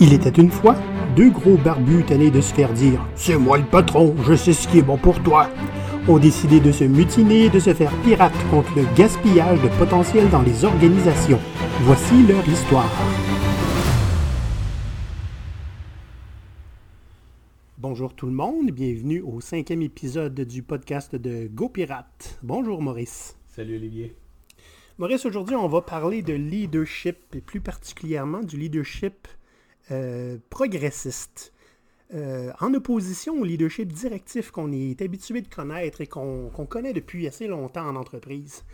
Il était une fois deux gros barbus tannés de se faire dire C'est moi le patron, je sais ce qui est bon pour toi ont décidé de se mutiner et de se faire pirate contre le gaspillage de potentiel dans les organisations. Voici leur histoire. Bonjour tout le monde, bienvenue au cinquième épisode du podcast de Go Pirate. Bonjour Maurice. Salut Olivier. Maurice, aujourd'hui on va parler de leadership et plus particulièrement du leadership progressiste. Euh, en opposition au leadership directif qu'on est habitué de connaître et qu'on connaît depuis assez longtemps en entreprise.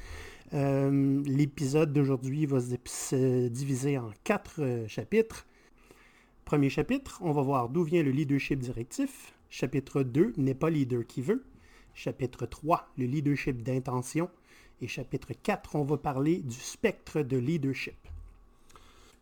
Euh, l'épisode d'aujourd'hui va se, diviser en quatre chapitres. Premier chapitre, on va voir d'où vient le leadership directif. Chapitre 2, n'est pas leader qui veut. Chapitre 3, le leadership d'intention. Et chapitre 4, on va parler du spectre de leadership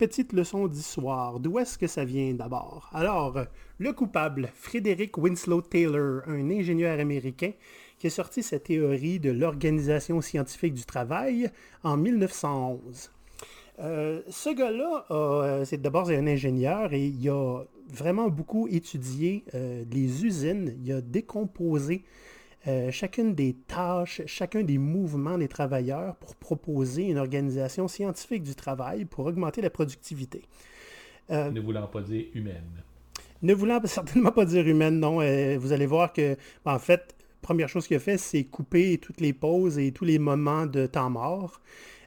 petite leçon d'histoire. D'où est-ce que ça vient d'abord? Alors, le coupable, Frédéric Winslow Taylor, un ingénieur américain qui a sorti sa théorie de l'organisation scientifique du travail en 1911. Euh, ce gars-là, euh, c'est d'abord un ingénieur et il a vraiment beaucoup étudié euh, les usines. Il a décomposé euh, chacune des tâches, chacun des mouvements des travailleurs pour proposer une organisation scientifique du travail pour augmenter la productivité. Euh, ne voulant pas dire humaine. Ne voulant certainement pas dire humaine, non. Euh, vous allez voir que, en fait, première chose qu'il a fait, c'est couper toutes les pauses et tous les moments de temps mort.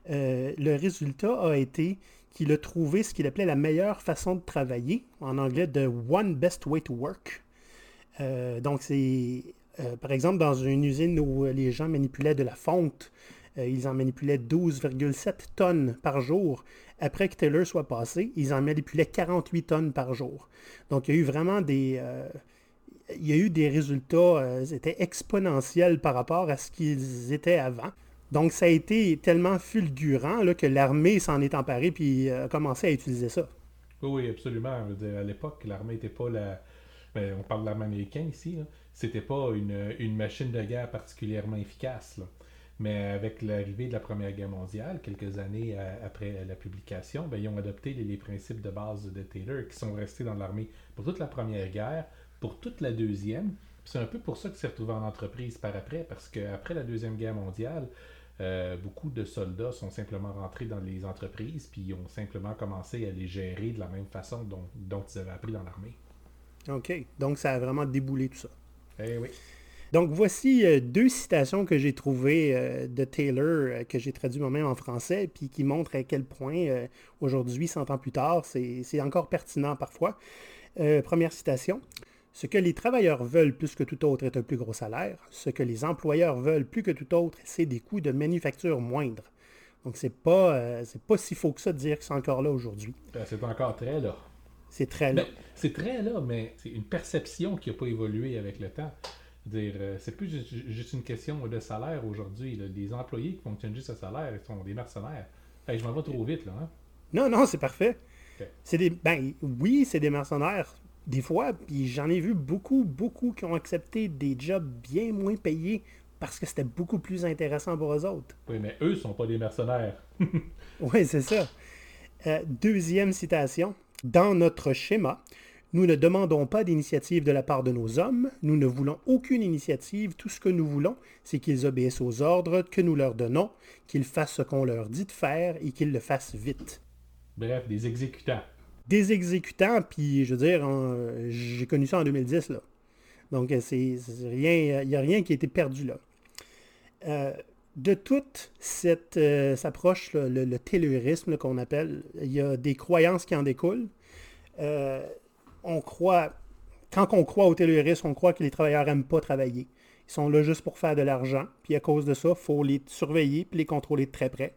le résultat a été qu'il a trouvé ce qu'il appelait la meilleure façon de travailler, en anglais de One Best Way to Work. donc, c'est euh, par exemple, dans une usine où les gens manipulaient de la fonte, euh, ils en manipulaient 12,7 tonnes par jour. Après que Taylor soit passé, ils en manipulaient 48 tonnes par jour. Donc, il y a eu vraiment des... Euh, il y a eu des résultats, c'était exponentiels par rapport à ce qu'ils étaient avant. Donc, ça a été tellement fulgurant que l'armée s'en est emparée puis a commencé à utiliser ça. Oui, absolument. à l'époque, l'armée n'était pas la... Ben, on parle de l'armée américaine ici c'était pas une, machine de guerre particulièrement efficace. Mais avec l'arrivée de la Première Guerre mondiale, quelques années après la publication, ben, ils ont adopté les, principes de base de Taylor qui sont restés dans l'armée pour toute la Première Guerre, pour toute la Deuxième. C'est un peu pour ça qu'il s'est retrouvé en entreprise par après, parce qu'après la Deuxième Guerre mondiale, euh, beaucoup de soldats sont simplement rentrés dans les entreprises, puis ont simplement commencé à les gérer de la même façon dont, dont ils avaient appris dans l'armée. OK. Donc ça a vraiment déboulé tout ça. Eh Donc voici euh, deux citations que j'ai trouvées euh, de Taylor, euh, que j'ai traduit moi-même en français, puis qui montrent à quel point aujourd'hui, 100 ans plus tard, c'est encore pertinent parfois. première citation. Ce que les travailleurs veulent plus que tout autre est un plus gros salaire. Ce que les employeurs veulent plus que tout autre, c'est des coûts de manufacture moindres. Donc c'est pas, c'est pas si faux que ça de dire que c'est encore là aujourd'hui. C'est encore très là. C'est très là. C'est très là, mais c'est une perception qui n'a pas évolué avec le temps. Dire, euh, c'est plus juste une question de salaire aujourd'hui. Les employés qui fonctionnent juste à salaire, ils sont des mercenaires. je m'en vais trop vite, là. Hein? Non, non, c'est parfait. C'est des. Ben oui, c'est des mercenaires. Des fois, puis j'en ai vu beaucoup, beaucoup qui ont accepté des jobs bien moins payés parce que c'était beaucoup plus intéressant pour eux autres. Oui, mais eux sont pas des mercenaires. oui, c'est ça. Euh, deuxième citation. Dans notre schéma, nous ne demandons pas d'initiative de la part de nos hommes, nous ne voulons aucune initiative, tout ce que nous voulons, c'est qu'ils obéissent aux ordres que nous leur donnons, qu'ils fassent ce qu'on leur dit de faire et qu'ils le fassent vite. Bref, des exécutants. Des exécutants, puis je veux dire, j'ai connu ça en 2010, là. Donc, c'est rien, il n'y a rien qui a été perdu là. Euh, de toute cette euh, approche, le, le, taylorisme qu'on appelle, il y a des croyances qui en découlent. Euh, quand on croit au taylorisme, on croit que les travailleurs n'aiment pas travailler. Ils sont là juste pour faire de l'argent. Puis à cause de ça, il faut les surveiller et les contrôler de très près.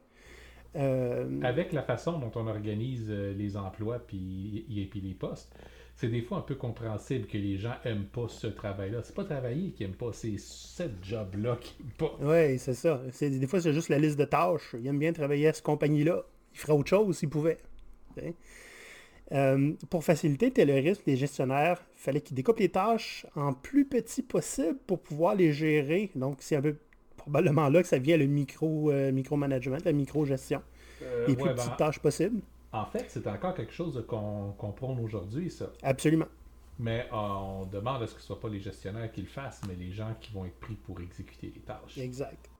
Euh, Avec la façon dont on organise les emplois puis, et puis les postes, c'est des fois un peu compréhensible que les gens aiment pas ce travail-là. C'est pas travailler qu'ils aiment pas, c'est ce job-là qu'ils pas. Oui, c'est ça. Des fois, c'est juste la liste de tâches. Ils aiment bien travailler à cette compagnie-là. Ils feraient autre chose s'ils pouvaient. Euh, pour faciliter le risque, les gestionnaires, il fallait qu'ils découpent les tâches en plus petits possible pour pouvoir les gérer. Donc, c'est un peu probablement là que ça vient le micro, euh, micro-management, la micro-gestion. Euh, les plus petites ben, tâches possibles. En fait, c'est encore quelque chose qu'on prône aujourd'hui, ça. Absolument. Mais euh, on demande à ce que ce ne soit pas les gestionnaires qui le fassent, mais les gens qui vont être pris pour exécuter les tâches. Exact.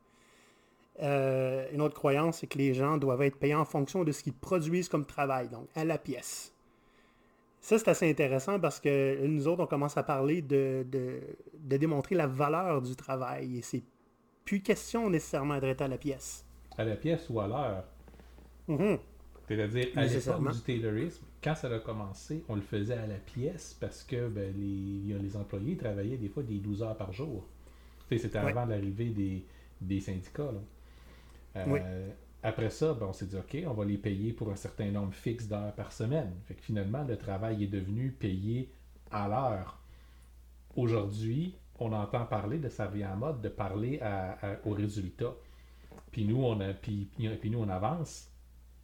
Euh, une autre croyance, c'est que les gens doivent être payés en fonction de ce qu'ils produisent comme travail, donc à la pièce. Ça, c'est assez intéressant parce que nous autres, on commence à parler de, de, de démontrer la valeur du travail. Et c'est plus question nécessairement d'être à la pièce. À la pièce ou à l'heure? Mhm. C'est-à-dire, à l'époque du Taylorisme, quand ça a commencé, on le faisait à la pièce parce que ben, les, les employés travaillaient des fois des 12 heures par jour. C'était Ouais. avant l'arrivée des, des syndicats. là. Euh, Oui. Après ça, ben, on s'est dit, OK, on va les payer pour un certain nombre fixe d'heures par semaine. Fait que finalement, le travail est devenu payé à l'heure. Aujourd'hui, on entend parler de ça revient en mode de parler à- à- aux. Puis nous, on avance.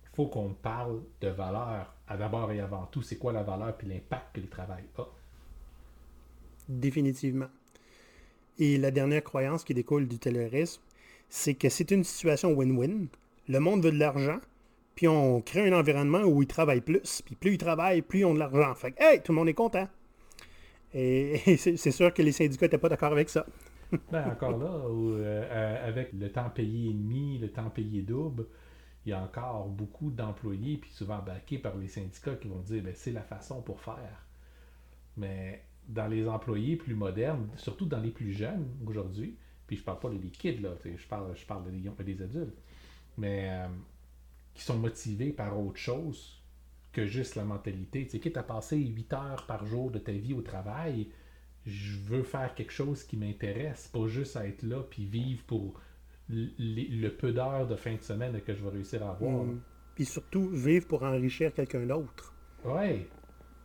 Il faut qu'on parle de valeur d'abord et avant tout. C'est quoi la valeur puis l'impact que le travail a? Définitivement. Et la dernière croyance qui découle du taylorisme, c'est que c'est une situation win-win. Le monde veut de l'argent, puis on crée un environnement où ils travaillent plus. Puis plus ils travaillent, plus ils ont de l'argent. Fait que, hey, tout le monde est content. Et, c'est sûr que les syndicats n'étaient pas d'accord avec ça. Ben, encore là, où, euh, euh, avec le temps payé et demi, le temps payé double, il y a encore beaucoup d'employés, puis souvent backés par les syndicats qui vont dire ben, c'est la façon pour faire. Mais dans les employés plus modernes, surtout dans les plus jeunes aujourd'hui, puis je parle pas des kids, là, je parle, je parle des, des adultes, mais euh, qui sont motivés par autre chose que juste la mentalité. Tu sais, quitte à passer 8 heures par jour de ta vie au travail, je veux faire quelque chose qui m'intéresse, pas juste à être là puis vivre pour le peu d'heures de fin de semaine que je vais réussir à avoir. Mm. Puis surtout, vivre pour enrichir quelqu'un d'autre. Ouais,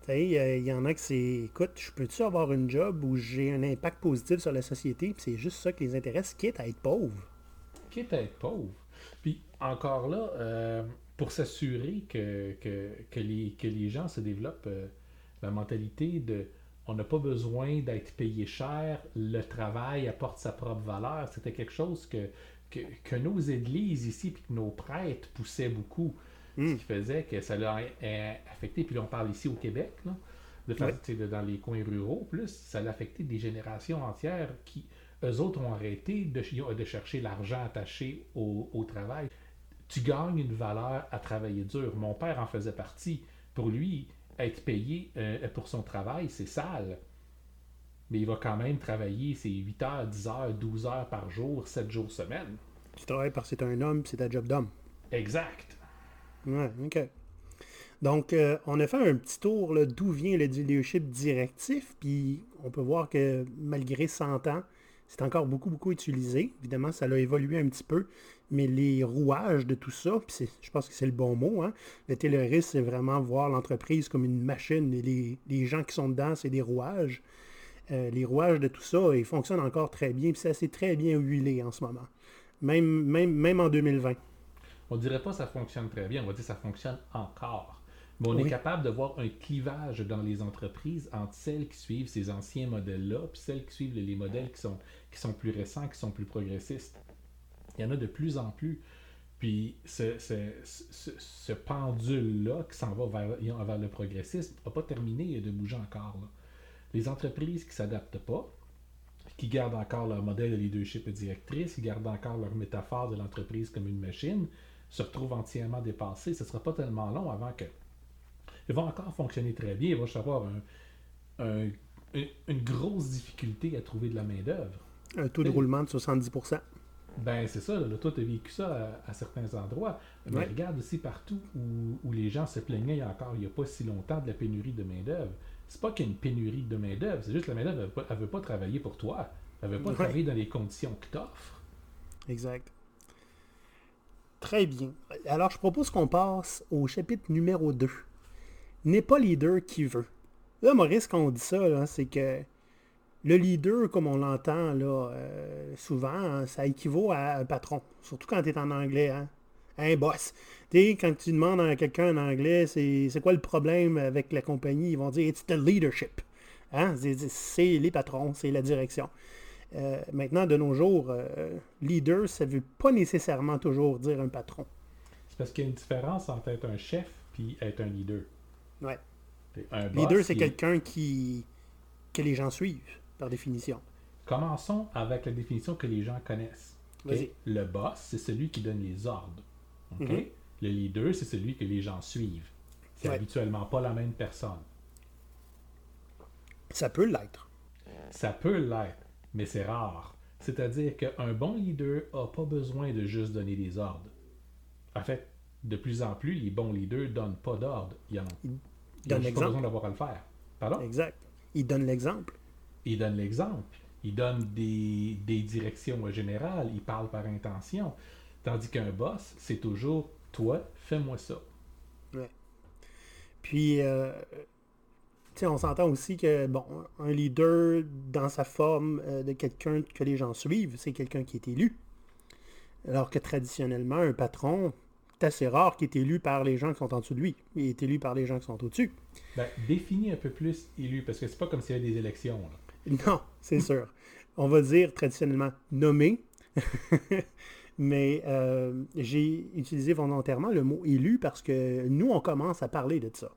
Tu sais, euh, il y en a que c'est, écoute, je peux-tu avoir une job où j'ai un impact positif sur la société, puis c'est juste ça qui les intéresse, quitte à être pauvre? quitte à être pauvre. Puis encore là, euh, pour s'assurer que, que, que les, que les gens se développent euh, la mentalité de on n'a pas besoin d'être payé cher, le travail apporte sa propre valeur. C'était quelque chose que, que, que nos églises ici, puis que nos prêtres poussaient beaucoup. Ce Mm. qui faisait que ça l'a euh, affecté, puis là, on parle ici au Québec, là, de Ouais. dans les coins ruraux, plus, ça l'a affecté des générations entières qui, eux autres, ont arrêté de, de chercher l'argent attaché au, au travail. Tu gagnes une valeur à travailler dur. Mon père en faisait partie. Pour lui, être payé euh, pour son travail, c'est sale. Mais il va quand même travailler ses 8 heures, 10 heures, 12 heures par jour, 7 jours semaine. Tu travailles parce que c'est un homme, c'est ta job d'homme. Exact. Ouais, ok. Donc, euh, on a fait un petit tour d'où vient le leadership directif, puis on peut voir que malgré 100 ans, c'est encore beaucoup, beaucoup utilisé. Évidemment, ça a évolué un petit peu, mais les rouages de tout ça, puis je pense que c'est le bon mot, hein, le taylorisme, c'est vraiment voir l'entreprise comme une machine, et les, les gens qui sont dedans, c'est des rouages. Euh, les rouages de tout ça, ils fonctionnent encore très bien, puis ça c'est très bien huilé en ce moment. Même, même, même en 2020. On dirait pas que ça fonctionne très bien, on va dire que ça fonctionne encore. Mais on est capable de voir un clivage dans les entreprises entre celles qui suivent ces anciens modèles-là, puis celles qui suivent les modèles qui sont, qui sont plus récents, qui sont plus progressistes. Il y en a de plus en plus. Puis ce, pendule-là qui s'en va vers, le progressisme n'a pas terminé de bouger encore. Les entreprises qui ne s'adaptent pas, qui gardent encore leur modèle de leadership et directrice, qui gardent encore leur métaphore de l'entreprise comme une machine, se retrouvent entièrement dépassées. Ce ne sera pas tellement long avant que. Ils vont encore fonctionner très bien. Ils vont avoir un- un- une, une grosse difficulté à trouver de la main-d'œuvre. Un taux de Oui. roulement de 70%. Ben, c'est ça, là, toi, tu as vécu ça à, à certains endroits. Mais Ouais. regarde aussi partout où, où les gens se plaignaient encore il n'y a pas si longtemps de la pénurie de main-d'œuvre. C'est pas qu'il y a une pénurie de main-d'œuvre, c'est juste que la main-d'œuvre, elle veut pas- elle veut pas travailler pour toi. Elle veut pas Ouais. travailler dans les conditions que t'offres. Exact. Très bien. Alors, je propose qu'on passe au chapitre numéro 2. N'est pas leader qui veut. Là, Maurice, quand on dit ça, c'est que le leader, comme on l'entend là, euh, souvent, hein, ça équivaut à un patron. Surtout quand tu es en anglais. Hein? Un boss. Tu sais, quand tu demandes à quelqu'un en anglais, c'est c'est quoi le problème avec la compagnie, ils vont dire It's the leadership. Hein? C'est- les patrons, c'est la direction. Euh, maintenant, de nos jours, euh, leader, ça ne veut pas nécessairement toujours dire un patron. C'est parce qu'il y a une différence entre être un chef puis être un leader. Ouais. Un Leader, c'est quelqu'un qui que les gens suivent, par définition. Commençons avec la définition que les gens connaissent. Le boss, c'est celui qui donne les ordres. Mhm. Le leader, c'est celui que les gens suivent. C'est Ouais. habituellement pas la même personne. Ça peut l'être. Ça peut l'être, mais c'est rare. C'est-à-dire qu'un bon leader n'a pas besoin de juste donner des ordres. En fait, de plus en plus, les bons leaders ne donnent pas d'ordre. Ils n'ont ils pas besoin d'avoir à le faire. Pardon? Exact. Il donne l'exemple. Il donne l'exemple. Il donne des, des directions générales. Il parle par intention. Tandis qu'un boss, c'est toujours toi, fais-moi ça. Puis, euh, on s'entend aussi que, bon, un leader, dans sa forme euh, de quelqu'un que les gens suivent, c'est quelqu'un qui est élu. Alors que traditionnellement, un patron, c'est assez rare qu'il est élu par les gens qui sont en dessous de lui. Il est élu par les gens qui sont au-dessus. Ben, définis un peu plus élu, parce que c'est pas comme s'il y avait des élections. là. Non, c'est sûr. On va dire traditionnellement nommé. Mais euh, j'ai utilisé volontairement le mot élu parce que nous, on commence à parler de ça.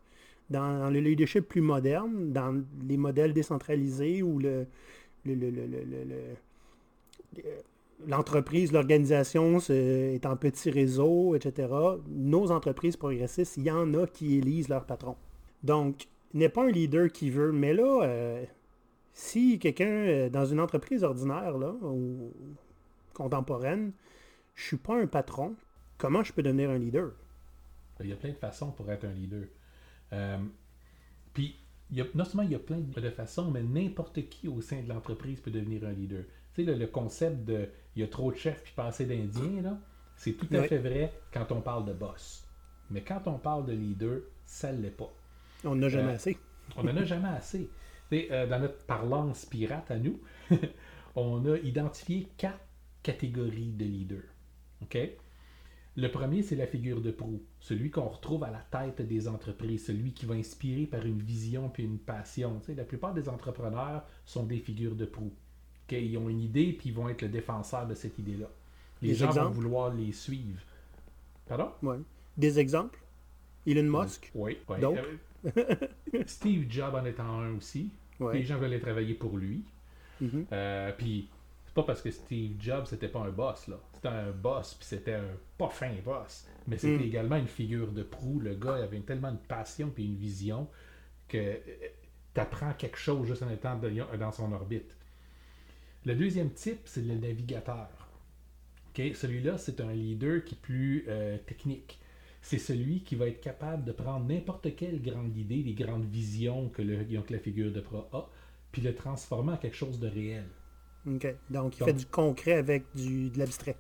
Dans le leadership plus moderne, dans les modèles décentralisés où le, euh, l'entreprise, l'organisation est en petit réseau, etc., nos entreprises progressistes, il y en a qui élisent leur patron. Donc, n'est pas un leader qui veut, mais là, euh, si quelqu'un euh, dans une entreprise ordinaire là, ou contemporaine, je suis pas un patron, comment je peux devenir un leader? Il y a plein de façons pour être un leader. Euh, puis, il y a, non seulement il y a plein de façons, mais n'importe qui au sein de l'entreprise peut devenir un leader. Tu sais, le, le concept de il y a trop de chefs puis pas assez d'Indiens, c'est tout à Oui. fait vrai quand on parle de boss. Mais quand on parle de leader, ça ne l'est pas. On n'a jamais Euh, assez. On n'en a jamais assez. Euh, dans notre parlance pirate à nous, on a identifié quatre catégories de leaders. OK? Le premier, c'est la figure de proue, celui qu'on retrouve à la tête des entreprises, celui qui va inspirer par une vision puis une passion. Tu sais, la plupart des entrepreneurs sont des figures de proue. OK? Ils ont une idée puis ils vont être le défenseur de cette idée-là. Les Des gens vont vouloir les suivre. Pardon? Des exemples? Elon Musk? Oui. oui. D'autres? Euh, Steve Jobs en étant un aussi. Ouais. Les gens veulent travailler pour lui. Mhm. Euh, puis c'est pas parce que Steve Jobs c'était pas un boss là. C'était un boss puis c'était un pas fin boss, mais c'était Mm. également une figure de proue. Le gars avait tellement une passion puis une vision que tu apprends quelque chose juste en étant de- dans son orbite. Le deuxième type, c'est le navigateur. Celui-là, c'est un leader qui est plus euh, technique. C'est celui qui va être capable de prendre n'importe quelle grande idée, les grandes visions que, le, que la figure de proue a, puis le transformer en quelque chose de réel. OK. Donc, il Donc- fait du concret avec du, de l'abstrait.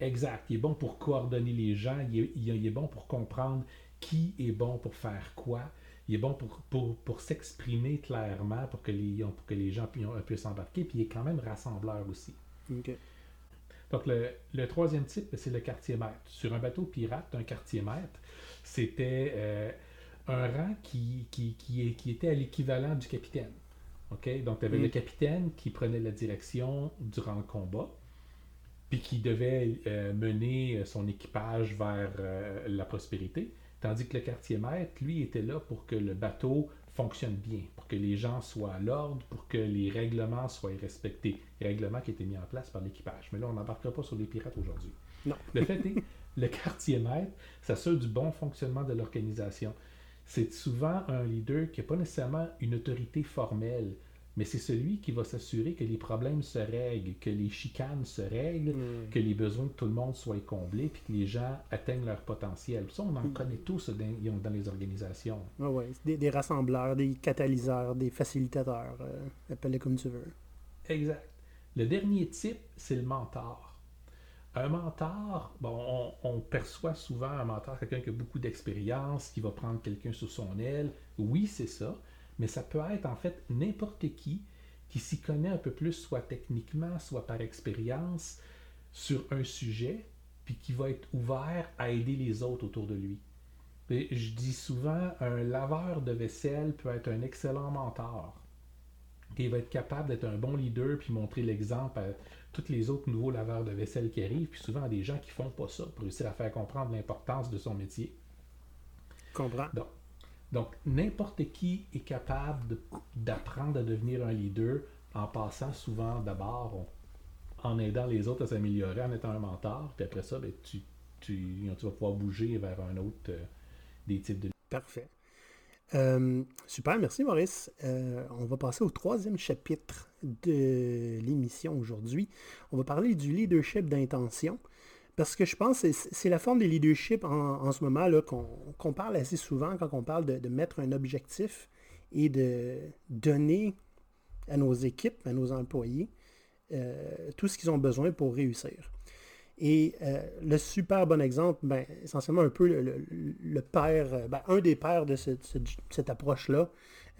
Exact. Il est bon pour coordonner les gens. Il est, il bon pour comprendre qui est bon pour faire quoi. Il est bon pour, pour, pour s'exprimer clairement pour que les, pour que les gens pu- puissent embarquer. Puis il est quand même rassembleur aussi. OK. Donc le, le troisième type, c'est le quartier maître. Sur un bateau pirate, un quartier maître, c'était euh, un rang qui, qui, qui, est- qui était à l'équivalent du capitaine. OK? Donc tu avais Mm. le capitaine qui prenait la direction durant le combat, puis qui devait euh, mener son équipage vers euh, la prospérité. Tandis que le quartier maître, lui, était là pour que le bateau fonctionne bien, pour que les gens soient à l'ordre, pour que les règlements soient respectés. Les règlements qui étaient mis en place par l'équipage. Mais là, on n'embarquera pas sur les pirates aujourd'hui. Non. Le fait est, le quartier maître s'assure du bon fonctionnement de l'organisation. C'est souvent un leader qui n'a pas nécessairement une autorité formelle, mais c'est celui qui va s'assurer que les problèmes se règlent, que les chicanes se règlent, Mm. que les besoins de tout le monde soient comblés, puis que les gens atteignent leur potentiel. Ça, on en Mm. connaît tous dans, dans les organisations. Ouais, ouais. C'est Des, des rassembleurs, des catalyseurs, des facilitateurs. euh, appelle-les comme tu veux. Exact. Le dernier type, c'est le mentor. Un mentor, bon, on, on perçoit souvent un mentor, quelqu'un qui a beaucoup d'expérience, qui va prendre quelqu'un sous son aile. Oui, c'est ça, mais ça peut être en fait n'importe qui qui s'y connaît un peu plus, soit techniquement, soit par expérience, sur un sujet, puis qui va être ouvert à aider les autres autour de lui. Et je dis souvent, un laveur de vaisselle peut être un excellent mentor. Il va être capable d'être un bon leader puis montrer l'exemple à tous les autres nouveaux laveurs de vaisselle qui arrivent, puis souvent à des gens qui font pas ça pour réussir à faire comprendre l'importance de son métier. Comprends. Donc, donc n'importe qui est capable d'apprendre à devenir un leader en passant souvent d'abord en aidant les autres à s'améliorer, en étant un mentor. Puis après ça, ben, tu, vas pouvoir bouger vers un autre euh, des types de... Parfait. Euh, super, merci Maurice. Euh, on va passer au troisième chapitre de l'émission aujourd'hui. On va parler du leadership d'intention. Parce que je pense que c'est la forme de leadership en, ce moment qu'on parle assez souvent quand on parle de, mettre un objectif et de donner à nos équipes, à nos employés, euh, tout ce qu'ils ont besoin pour réussir. Et euh, le super bon exemple, ben, essentiellement un peu le, père, euh, ben, un des pères de cette approche-là,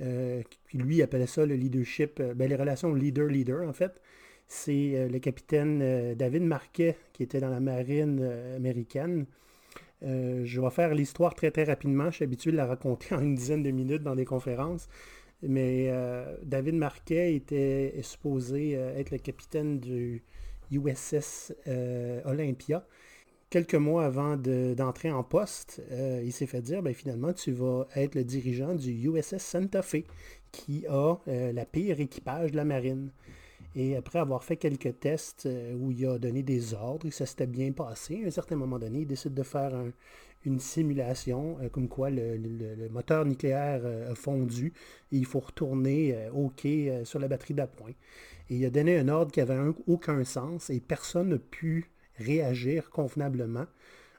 euh, qui lui appelait ça le leadership, ben, les relations leader-leader en fait, c'est le capitaine David Marquet qui était dans la marine américaine. je vais faire l'histoire très très rapidement, je suis habitué de la raconter en une dizaine de minutes dans des conférences. Mais David Marquet était supposé être le capitaine du, USS euh, Olympia. Quelques mois avant d'entrer en poste, euh, il s'est fait dire, ben, finalement, tu vas être le dirigeant du USS Santa Fe, qui a euh, la pire équipage de la marine. Et après avoir fait quelques tests où il a donné des ordres, ça s'était bien passé, à un certain moment donné, il décide de faire une simulation, comme quoi le, moteur nucléaire a fondu et il faut retourner au quai sur la batterie d'appoint. Et il a donné un ordre qui n'avait aucun sens et personne n'a pu réagir convenablement.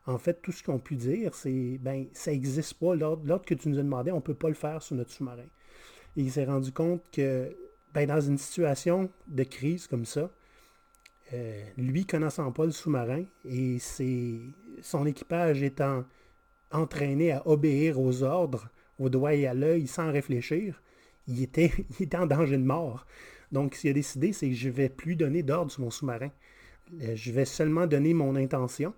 En fait, tout ce qu'on pu dire, c'est ben ça n'existe pas. L'ordre que tu nous as demandé, on ne peut pas le faire sur notre sous-marin. Et il s'est rendu compte que ben, dans une situation de crise comme ça, euh, lui connaissant pas le sous-marin et son équipage étant entraîné à obéir aux ordres au doigt et à l'œil sans réfléchir, il était, il était en danger de mort. Donc, ce qu'il a décidé, c'est que je ne vais plus donner d'ordre sur mon sous-marin. Euh, je vais seulement donner mon intention,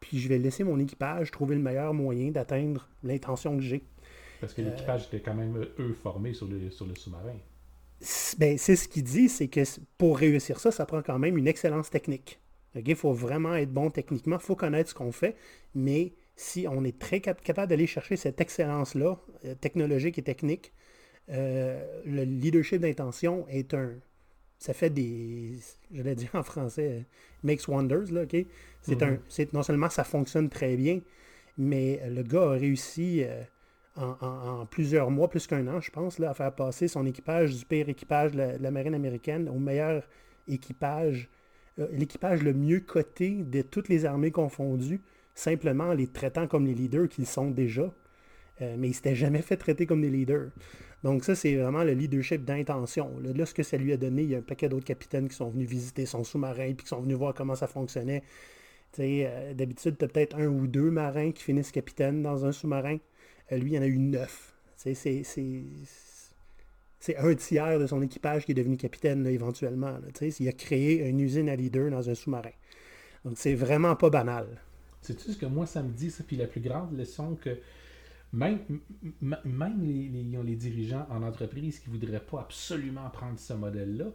puis je vais laisser mon équipage trouver le meilleur moyen d'atteindre l'intention que j'ai. Parce que l'équipage était quand même, eux, formés sur le, sur le sous-marin. Ben, c'est ce qu'il dit, c'est que pour réussir ça, ça prend quand même une excellence technique. Il faut vraiment être bon techniquement, il faut connaître ce qu'on fait, mais si on est très capable d'aller chercher cette excellence-là, euh, technologique et technique, euh, le leadership d'intention est un. Ça fait des. Je l'ai dit en français, makes wonders, là, OK? C'est un. Mm-hmm. non seulement ça fonctionne très bien, mais le gars a réussi euh, en, plusieurs mois, plus qu'un an, je pense, à faire passer son équipage du pire équipage de la, marine américaine au meilleur équipage, euh, l'équipage le mieux coté de toutes les armées confondues, simplement en les traitant comme les leaders qu'ils sont déjà. mais il ne s'était jamais fait traiter comme des leaders. Donc ça, c'est vraiment le leadership d'intention. Là, ce que ça lui a donné, il y a un paquet d'autres capitaines qui sont venus visiter son sous-marin, puis qui sont venus voir comment ça fonctionnait. Euh, D'habitude, tu as peut-être un ou deux marins qui finissent capitaine dans un sous-marin. Lui, il en a eu neuf. C'est un tiers de son équipage qui est devenu capitaine éventuellement. il a créé une usine à leader dans un sous-marin. Donc c'est vraiment pas banal. C'est tout ce que moi ça me dit, ça? Puis la plus grande leçon que même, les, dirigeants en entreprise qui ne voudraient pas absolument prendre ce modèle-là,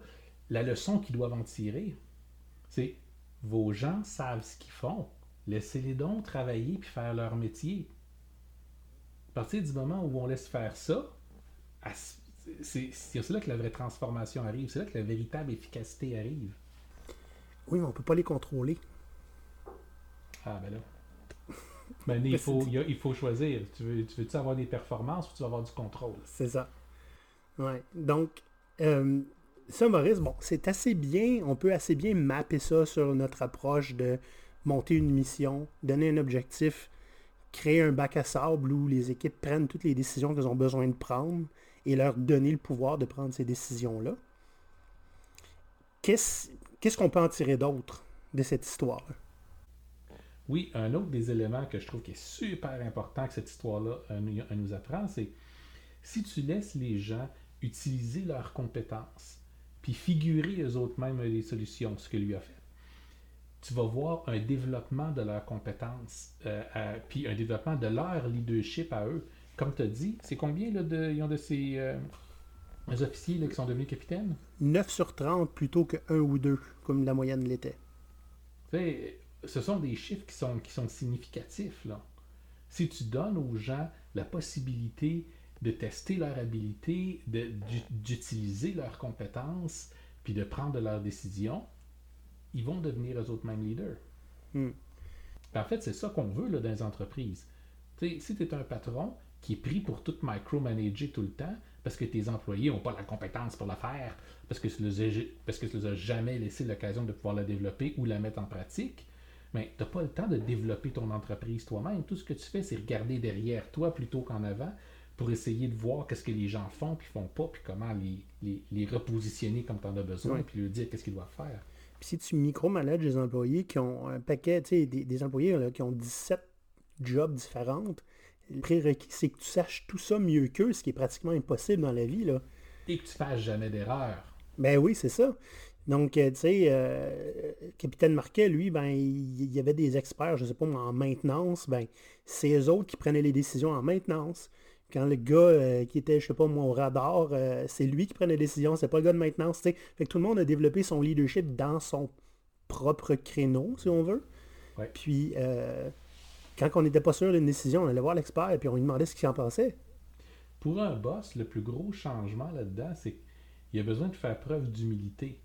la leçon qu'ils doivent en tirer, c'est vos gens savent ce qu'ils font. Laissez-les donc travailler puis faire leur métier. À partir du moment où on laisse faire ça, c'est là que la vraie transformation arrive. C'est là que la véritable efficacité arrive. Oui, mais on ne peut pas les contrôler. Ah, ben là. Mais il faut, il, faut choisir. Tu veux, tu veux avoir des performances ou tu veux avoir du contrôle? C'est ça. Ouais. Donc, euh, ça, Maurice, bon, c'est assez bien, on peut assez bien mapper ça sur notre approche de monter une mission, donner un objectif, créer un bac à sable où les équipes prennent toutes les décisions qu'elles ont besoin de prendre et leur donner le pouvoir de prendre ces décisions-là. Qu'est-ce qu'on peut en tirer d'autre de cette histoire? -là? Oui, un autre des éléments que je trouve qui est super important que cette histoire-là euh, nous apprend, c'est si tu laisses les gens utiliser leurs compétences, puis figurer eux autres mêmes les solutions, ce que lui a fait, tu vas voir un développement de leurs compétences, euh, puis un développement de leur leadership à eux. Comme tu as dit, c'est combien là, de, ils ont de ces euh, officiers qui sont devenus capitaines? 9 sur 30 plutôt que 1 ou 2, comme la moyenne l'était ce sont des chiffres qui sont, qui sont significatifs. Là. Si tu donnes aux gens la possibilité de tester leur habilité, d'utiliser leurs compétences, puis de prendre leurs décisions, ils vont devenir eux autres mêmes leaders. Hmm. En fait, c'est ça qu'on veut là, dans les entreprises. Tu sais, si tu es un patron qui est pris pour tout micromanager tout le temps, parce que tes employés n'ont pas la compétence pour le faire, parce que tu ne les as jamais laissé l'occasion de pouvoir la développer ou la mettre en pratique, mais tu n'as pas le temps de développer ton entreprise toi-même. Tout ce que tu fais, c'est regarder derrière toi plutôt qu'en avant pour essayer de voir qu'est-ce que les gens font puis font pas, puis comment les, les, les repositionner comme tu en as besoin, Ouais. puis leur dire qu'est-ce qu'ils doivent faire. Puis si tu micromanages des employés qui ont un paquet, tu sais, des, des employés là, qui ont 17 jobs différentes, le prérequis, c'est que tu saches tout ça mieux qu'eux, ce qui est pratiquement impossible dans la vie. Là. Et que tu fasses jamais d'erreur. Ben oui, c'est ça. Donc, euh, tu sais, euh, Capitaine Marquet, lui, ben, il y avait des experts, je sais pas, en maintenance, ben, c'est eux autres qui prenaient les décisions en maintenance. Quand le gars euh, qui était, je sais pas, moi, au radar, euh, c'est lui qui prenait les décisions, c'est pas le gars de maintenance, tu sais. Fait que tout le monde a développé son leadership dans son propre créneau, si on veut. Ouais. Puis, euh, quand on n'était pas sûr d'une décision, on allait voir l'expert et puis on lui demandait ce qu'il en pensait. Pour un boss, le plus gros changement là-dedans, c'est qu'il a besoin de faire preuve d'humilité.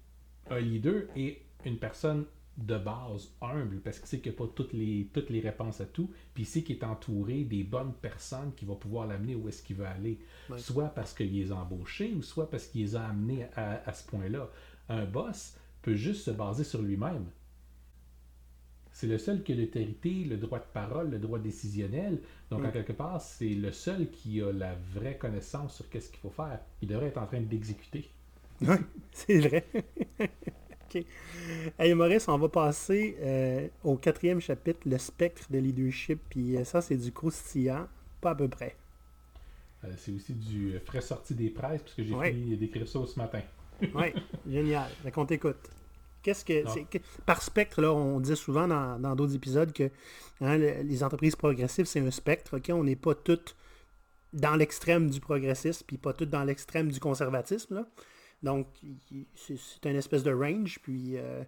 Un leader est une personne de base humble parce qu'il sait qu'il n'a pas toutes les, toutes les réponses à tout, puis il sait qu'il est entouré des bonnes personnes qui vont pouvoir l'amener où est-ce qu'il veut aller. Ouais. Soit parce qu'il les a embauchés ou soit parce qu'il les a amenés à, à ce point-là. Un boss peut juste se baser sur lui-même. C'est le seul qui a l'autorité, le droit de parole, le droit décisionnel. Donc, en quelque part, c'est le seul qui a la vraie connaissance sur qu'est-ce qu'il faut faire. Il devrait être en train d'exécuter. Oui, c'est vrai. OK. Hey Maurice, on va passer euh, au quatrième chapitre, le spectre de leadership. Puis euh, ça, c'est du croustillant, pas à peu près. Euh, c'est aussi du frais sorti des presses, puisque j'ai Ouais. fini d'écrire ça ce matin. Oui, génial. Fait qu'on t'écoute. Qu'est-ce que c'est que- par spectre là, on dit souvent dans dans d'autres épisodes que hein, le- les entreprises progressives c'est un spectre. Ok, on n'est pas toutes dans l'extrême du progressisme puis pas toutes dans l'extrême du conservatisme là. Donc c'est une espèce de range. Puis euh,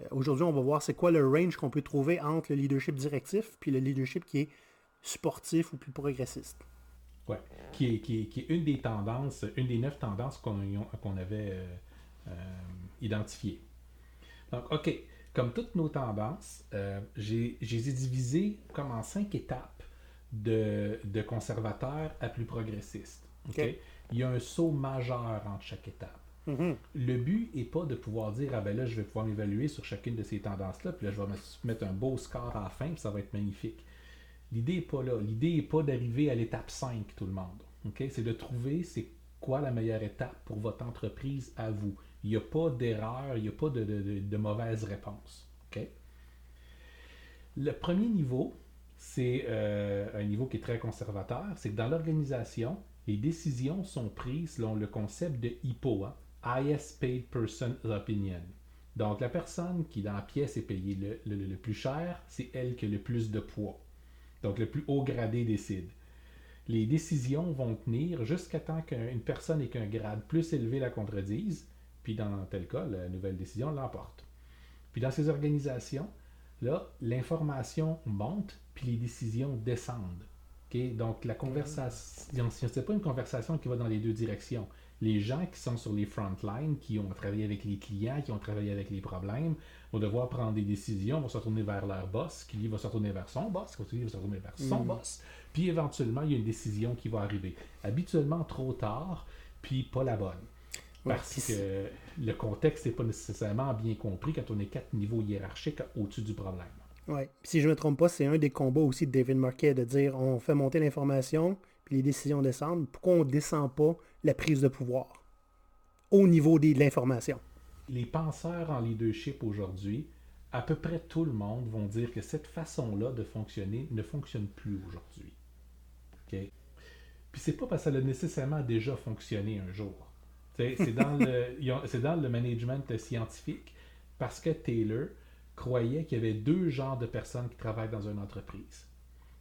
euh, aujourd'hui on va voir c'est quoi le range qu'on peut trouver entre le leadership directif puis le leadership qui est sportif ou plus progressiste. Ouais. Qui est, qui, est, qui est une des tendances, une des neuf tendances qu'on avait euh, euh, identifiées. Donc, OK. Comme toutes nos tendances, j'ai j'ai les ai divisées comme en cinq étapes de, de conservateurs à plus progressistes. OK? OK? Il y a un saut majeur entre chaque étape. Mhm. Le but n'est pas de pouvoir dire Ah ben là, je vais pouvoir m'évaluer sur chacune de ces tendances-là, puis là, je vais me mettre un beau score à la fin, puis ça va être magnifique. L'idée n'est pas là. L'idée n'est pas d'arriver à l'étape 5, tout le monde. C'est de trouver c'est quoi la meilleure étape pour votre entreprise à vous. Il n'y a pas d'erreur, il n'y a pas de, mauvaise réponse. Le premier niveau, c'est euh, un niveau qui est très conservateur, c'est que dans l'organisation, les décisions sont prises selon le concept de HIPPO, hein, Highest Paid Person Opinion. Donc, la personne qui, dans la pièce, est payée le, le- le plus cher, c'est elle qui a le plus de poids. Donc, le plus haut gradé décide. Les décisions vont tenir jusqu'à temps qu'une personne ait qu'un grade plus élevé la contredise, puis dans tel cas, la nouvelle décision l'emporte. Puis dans ces organisations, là, l'information monte, puis les décisions descendent. OK? Donc, la conversation, ce n'est pas une conversation qui va dans les deux directions. Les gens qui sont sur les front lines, qui ont travaillé avec les clients, qui ont travaillé avec les problèmes, vont devoir prendre des décisions, vont se retourner vers leur boss, qui lui va se retourner vers son boss, qui lui va se retourner vers son Mm. boss, puis éventuellement, il y a une décision qui va arriver. Habituellement trop tard, puis pas la bonne. Parce que le contexte n'est pas nécessairement bien compris quand on est quatre niveaux hiérarchiques au-dessus du problème. Puis si je ne me trompe pas, c'est un des combats aussi de David Marquet de dire on fait monter l'information, puis les décisions descendent. Pourquoi on ne descend pas la prise de pouvoir au niveau de l'information? Les penseurs en leadership aujourd'hui, à peu près tout le monde vont dire que cette façon-là de fonctionner ne fonctionne plus aujourd'hui. OK? Puis c'est pas parce que ça a nécessairement déjà fonctionné un jour. C'est dans, le, dans management scientifique parce que Taylor croyait qu'il y avait deux genres de personnes qui travaillent dans une entreprise.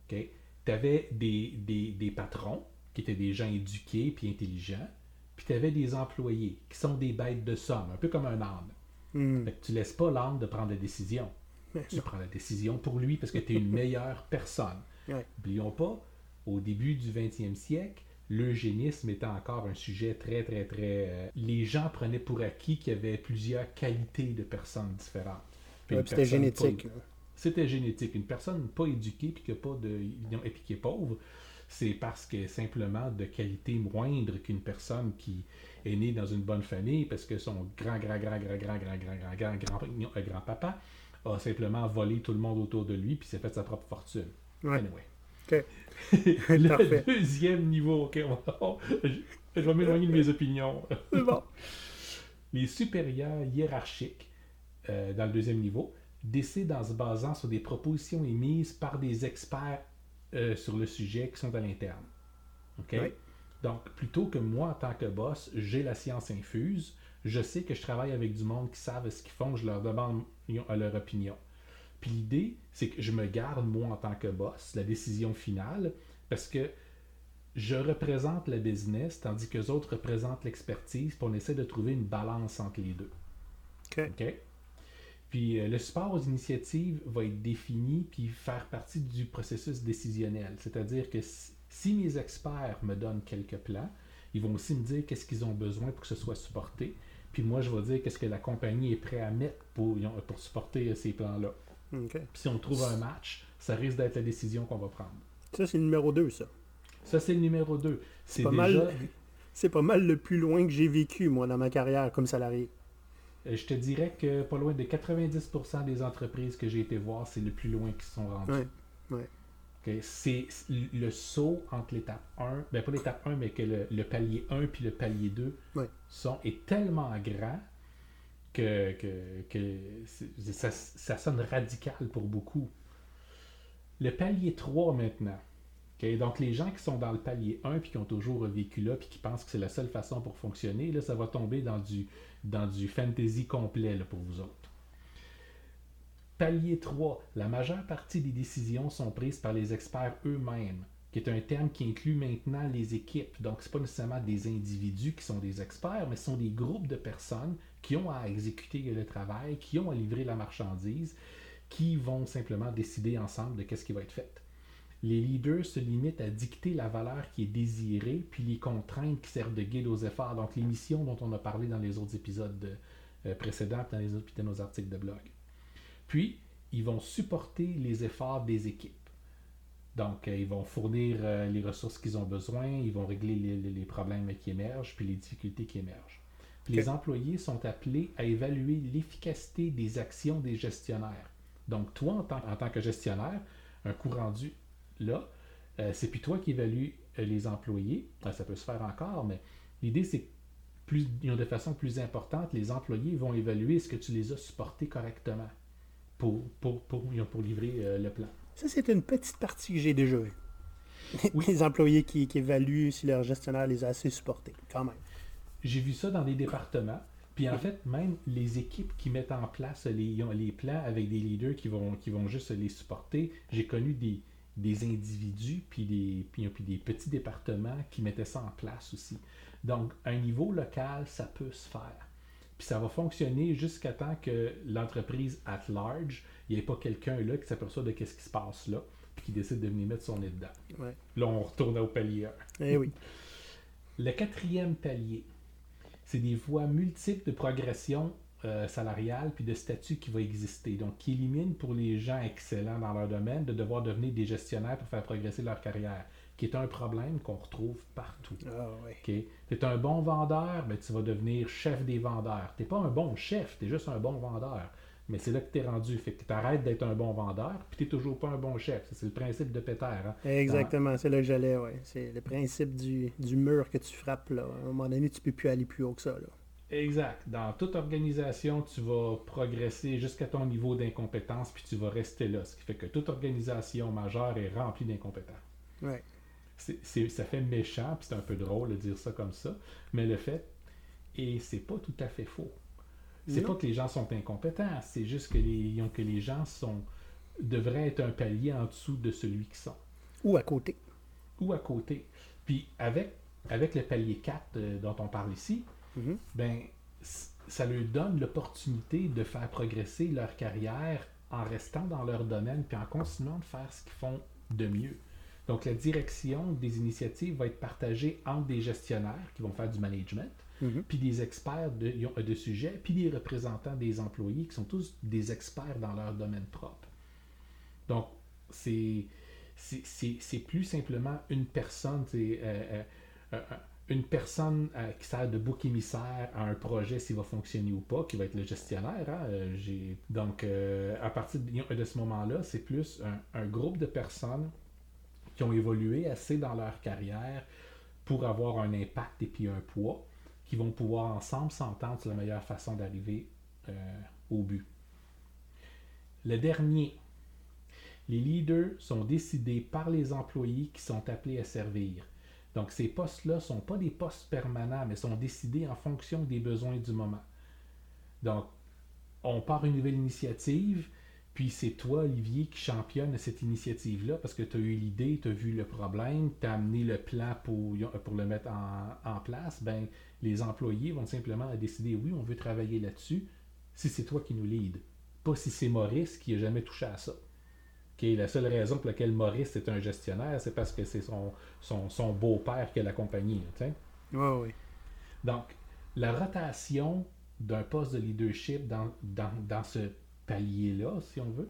Tu avais des, des, des patrons qui étaient des gens éduqués puis intelligents, puis tu avais des employés qui sont des bêtes de somme, un peu comme un âne. Hmm. Fait que tu laisses pas l'âne de prendre la décision. Mais Tu non. prends la décision pour lui parce que tu es une meilleure personne. Ouais. N'oublions pas, au début du 20e siècle, l'eugénisme était encore un sujet très, très, très... euh, les gens prenaient pour acquis qu'il y avait plusieurs qualités de personnes différentes. Ouais, c'était génétique. pas- c'était génétique. Une personne pas éduquée puis qui a pas de, et puis qui est pauvre, c'est parce que simplement de qualité moindre qu'une personne qui est née dans une bonne famille parce que son grand grand grand grand grand grand grand grand grand grand euh, grand-papa a simplement volé tout le monde autour de lui puis s'est fait sa propre fortune. Ouais. Anyway. Ok. le Parfait. deuxième niveau, ok, je, je vais m'éloigner de mes opinions. Bon. Les supérieurs hiérarchiques, euh, dans le deuxième niveau, décident en se basant sur des propositions émises par des experts euh, sur le sujet qui sont à l'interne. OK? Donc, plutôt que moi, en tant que boss, j'ai la science infuse, je sais que je travaille avec du monde qui savent ce qu'ils font, je leur demande à leur opinion. Puis l'idée, c'est que je me garde, moi, en tant que boss, la décision finale, parce que je représente le business, tandis que les autres représentent l'expertise, puis on essaie de trouver une balance entre les deux. OK. OK? Puis euh, le support aux initiatives va être défini puis faire partie du processus décisionnel. C'est-à-dire que si, si mes experts me donnent quelques plans, ils vont aussi me dire qu'est-ce qu'ils ont besoin pour que ce soit supporté. Puis moi, je vais dire qu'est-ce que la compagnie est prête à mettre pour, pour supporter euh, ces plans-là. Puis si on trouve un match, ça risque d'être la décision qu'on va prendre. Ça, c'est le numéro 2, ça. Ça, c'est le numéro 2. C'est pas déjà... mal. C'est pas mal le plus loin que j'ai vécu, moi, dans ma carrière comme salarié. Euh, Je te dirais que pas loin de 90% des entreprises que j'ai été voir, c'est le plus loin qu'ils sont rendus. Ouais. Ok, C'est le saut entre l'étape 1, ben pas l'étape 1, mais que le, le palier 1 puis le palier 2 Ouais. sont, est tellement grand que, que, ça, ça sonne radical pour beaucoup. Le palier 3 maintenant. Donc les gens qui sont dans le palier 1 puis qui ont toujours vécu là puis qui pensent que c'est la seule façon pour fonctionner, là, ça va tomber dans du, dans du fantasy complet là, pour vous autres. Palier 3, la majeure partie des décisions sont prises par les experts eux-mêmes, qui est un terme qui inclut maintenant les équipes. Donc, ce pas nécessairement des individus qui sont des experts, mais ce sont des groupes de personnes qui ont à exécuter le travail, qui ont à livrer la marchandise, qui vont simplement décider ensemble de qu'est-ce qui va être fait. Les leaders se limitent à dicter la valeur qui est désirée, puis les contraintes qui servent de guide aux efforts. Donc, les missions dont on a parlé dans les autres épisodes de- euh, précédents, puis dans les autres, puis dans nos articles de blog. Puis, ils vont supporter les efforts des équipes. Donc, euh, ils vont fournir euh, les ressources qu'ils ont besoin, ils vont régler les, problèmes qui émergent, puis les difficultés qui émergent. Puis Les employés sont appelés à évaluer l'efficacité des actions des gestionnaires. Donc, toi, en tant, en tant que gestionnaire, un coup rendu là, euh, c'est puis toi qui évalue euh, les employés. Ah, ça peut se faire encore, mais l'idée, c'est que plus, de façon plus importante, les employés vont évaluer est-ce que tu les as supportés correctement pour, pour, pour, pour livrer euh, le plan. Ça, c'est une petite partie que j'ai déjà. Oui. Les employés qui, qui évaluent si leur gestionnaire les a assez supportés, quand même. J'ai vu ça dans des départements. Puis en fait, même les équipes qui mettent en place les, les plans avec des leaders qui vont, qui vont juste les supporter, j'ai connu des, des individus puis des, puis, puis des petits départements qui mettaient ça en place aussi. Donc, à un niveau local, ça peut se faire. Puis ça va fonctionner jusqu'à temps que l'entreprise at large, il n'y ait pas quelqu'un là qui s'aperçoit de qu'est-ce qui se passe là, puis qui décide de venir mettre son nez dedans. Ouais. Là, on retourne au palier 1. Eh oui. Le quatrième palier, c'est des voies multiples de progression euh, salariale puis de statut qui va exister. Donc, qui élimine pour les gens excellents dans leur domaine de devoir devenir des gestionnaires pour faire progresser leur carrière, qui est un problème qu'on retrouve partout. Ah. Tu es un bon vendeur, ben, tu vas devenir chef des vendeurs. Tu n'es pas un bon chef, tu es juste un bon vendeur. Mais c'est là que tu es rendu. Fait que tu arrêtes d'être un bon vendeur, puis tu n'es toujours pas un bon chef. C'est le principe de Peter. hein. Exactement, c'est là que j'allais, ouais. C'est le principe du, du mur que tu frappes, là. À un moment donné, tu peux plus aller plus haut que ça, là. Exact. Dans toute organisation, tu vas progresser jusqu'à ton niveau d'incompétence, puis tu vas rester là. Ce qui fait que toute organisation majeure est remplie d'incompétents. Ouais. C'est- c'est- ça fait méchant, puis c'est un peu drôle de dire ça comme ça, mais le fait, et c'est pas tout à fait faux. C'est pas que les gens sont incompétents, c'est juste que les, que les gens sont devraient être un palier en dessous de celui qu'ils sont. Ou à côté. Ou à côté. Puis avec, avec le palier 4 euh, dont on parle ici, Mhm. ben, ça leur donne l'opportunité de faire progresser leur carrière en restant dans leur domaine puis en continuant de faire ce qu'ils font de mieux. Donc, la direction des initiatives va être partagée entre des gestionnaires qui vont faire du management, Mhm. puis des experts de, de sujets, puis des représentants des employés qui sont tous des experts dans leur domaine propre. Donc, c'est c'est plus simplement une personne, c'est euh, euh, une personne euh, qui sert de bouc émissaire à un projet s'il va fonctionner ou pas, qui va être le gestionnaire. Hein. donc, à partir de, ce moment-là, c'est plus un, un, groupe de personnes qui ont évolué assez dans leur carrière pour avoir un impact et puis un poids, qui vont pouvoir ensemble s'entendre sur la meilleure façon d'arriver au but. Le dernier, les leaders sont décidés par les employés qui sont appelés à servir. Donc ces postes-là ne sont pas des postes permanents, mais sont décidés en fonction des besoins du moment. Donc, on part une nouvelle initiative, puis c'est toi, Olivier, qui championne cette initiative-là parce que tu as eu l'idée, tu as vu le problème, tu as amené le plan pour, le mettre en, place. Ben, les employés vont simplement décider oui, on veut travailler là-dessus si c'est toi qui nous lead. Pas si c'est Maurice qui n'a jamais touché à ça la seule raison pour laquelle Maurice est un gestionnaire, c'est parce que c'est son, son, beau-père qui a la compagnie. Oui, oui. Donc, la rotation d'un poste de leadership dans, dans, ce palier-là, si on veut,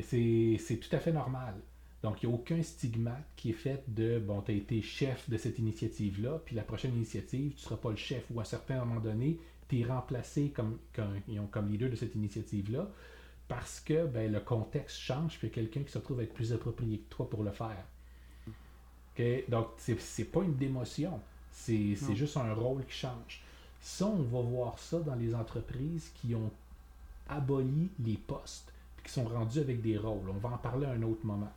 c'est tout à fait normal. Donc, il n'y a aucun stigmate qui est fait de bon, tu as été chef de cette initiative-là, puis la prochaine initiative, tu ne seras pas le chef, ou à un certain moment donné, tu es remplacé comme, comme, comme leader de cette initiative-là parce que ben, le contexte change, puis quelqu'un qui se trouve être plus approprié que toi pour le faire. Okay? Donc, c'est pas une démotion, c'est juste un rôle qui change. Ça, on va voir ça dans les entreprises qui ont aboli les postes, puis qui sont rendus avec des rôles. On va en parler à un autre moment.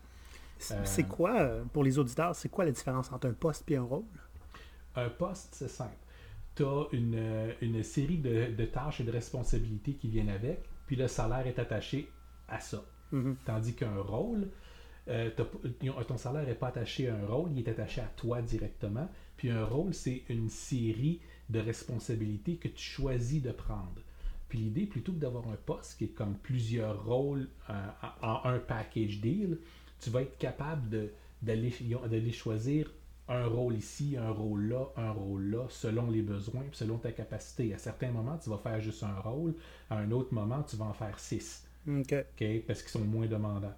C'est euh, quoi, euh, pour les auditeurs, c'est quoi la différence entre un poste et un rôle? Un poste, c'est simple. Tu as une, euh, une série de, de, tâches et de responsabilités qui viennent avec puis le salaire est attaché à ça. Mhm. Tandis qu'un rôle, euh, ton salaire n'est pas attaché à un rôle, il est attaché à toi directement. Puis un rôle, c'est une série de responsabilités que tu choisis de prendre. Puis l'idée, plutôt que d'avoir un poste qui est comme plusieurs rôles euh, en un package deal, tu vas être capable d'aller choisir un rôle ici, un rôle là, un rôle là, selon les besoins, selon ta capacité. À certains moments, tu vas faire juste un rôle, à un autre moment, tu vas en faire six. OK. Parce qu'ils sont moins demandants.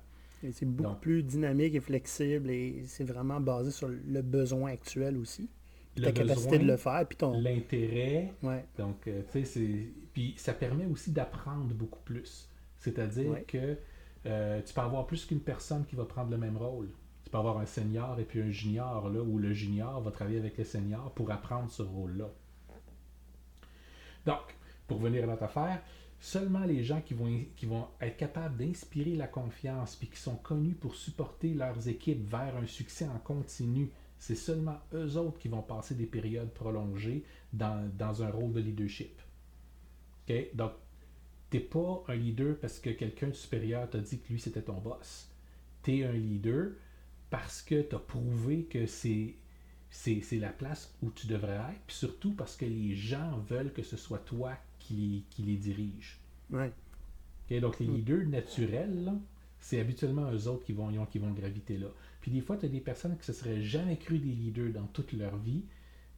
C'est beaucoup plus dynamique et flexible et c'est vraiment basé sur le besoin actuel aussi. ta capacité de le faire, puis ton... L'intérêt. Donc, euh, tu sais, c'est... Puis ça permet aussi d'apprendre beaucoup plus. C'est-à-dire que euh, tu peux avoir plus qu'une personne qui va prendre le même rôle. Tu peux avoir un senior et puis un junior, là, où le junior va travailler avec le senior pour apprendre ce rôle-là. Donc, pour venir à notre affaire, seulement les gens qui vont, qui vont être capables d'inspirer la confiance puis qui sont connus pour supporter leurs équipes vers un succès en continu, c'est seulement eux autres qui vont passer des périodes prolongées dans, un rôle de leadership. OK? Donc, tu n'es pas un leader parce que quelqu'un de supérieur t'a dit que lui, c'était ton boss. Tu es un leader parce que tu as prouvé que c'est, c'est, la place où tu devrais être, puis surtout parce que les gens veulent que ce soit toi qui, qui les dirige. Ouais. donc les mm. leaders naturels, c'est habituellement eux autres qui vont, qui vont graviter là. Puis des fois, tu as des personnes qui ne se seraient jamais cru des leaders dans toute leur vie,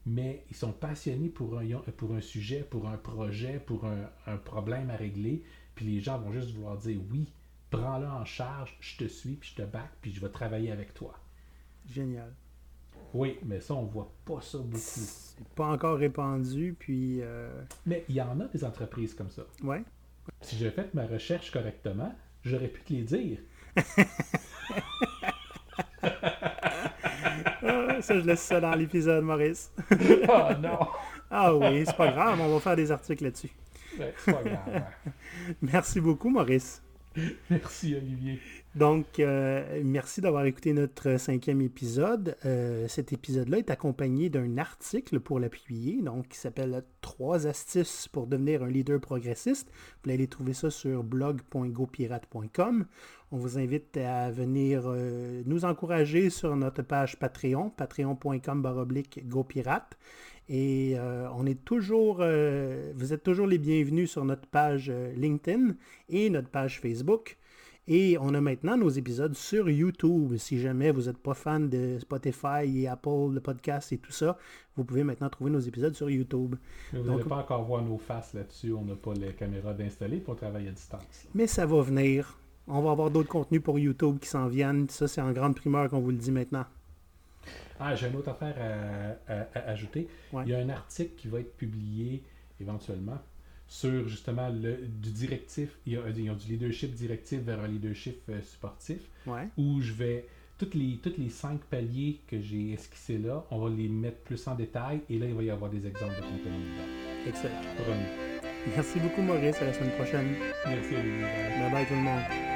mais ils sont passionnés pour un, pour un sujet, pour un projet, pour un, un problème à régler, puis les gens vont juste vouloir dire oui, prends-le en charge, je te suis, puis je te back, puis je vais travailler avec toi. Génial. Oui, mais ça, on voit pas ça beaucoup. C'est pas encore répandu, puis... Euh, mais il y en a des entreprises comme ça. Ouais. Si j'avais fait ma recherche correctement, j'aurais pu te les dire. Ah, ça, je laisse ça dans l'épisode, Maurice. oh non! ah oui, c'est pas grave, on va faire des articles là-dessus. c'est pas grave. Merci beaucoup, Maurice. Merci, Olivier. Donc, euh, merci d'avoir écouté notre cinquième épisode. Euh, cet épisode-là est accompagné d'un article pour l'appuyer, donc qui s'appelle Trois astuces pour devenir un leader progressiste. Vous allez trouver ça sur blog.gopirate.com. On vous invite à venir euh, nous encourager sur notre page Patreon, patreon.com baroblique GoPirate. Et on est toujours, vous êtes toujours les bienvenus sur notre page LinkedIn et notre page Facebook. Et on a maintenant nos épisodes sur YouTube. Si jamais vous n'êtes pas fan de Spotify et Apple, le podcast et tout ça, vous pouvez maintenant trouver nos épisodes sur YouTube. Mais vous n'allez pas encore voir nos faces là-dessus. On n'a pas les caméras d'installer pour travailler à distance. Mais ça va venir. On va avoir d'autres contenus pour YouTube qui s'en viennent. Ça, c'est en grande primeur qu'on vous le dit maintenant. Ah, j'ai une autre affaire à, à- à ajouter. Ouais. Il y a un article qui va être publié éventuellement sur justement le, du directif. Il y a, du leadership directif vers un leadership euh, sportif Ouais. où je vais. Toutes les, toutes les cinq paliers que j'ai esquissés là, on va les mettre plus en détail et là, il va y avoir des exemples de contenu dedans. Excellent. Promis. Merci beaucoup, Maurice. À la semaine prochaine. Merci, Olivier. Bye bye tout le monde.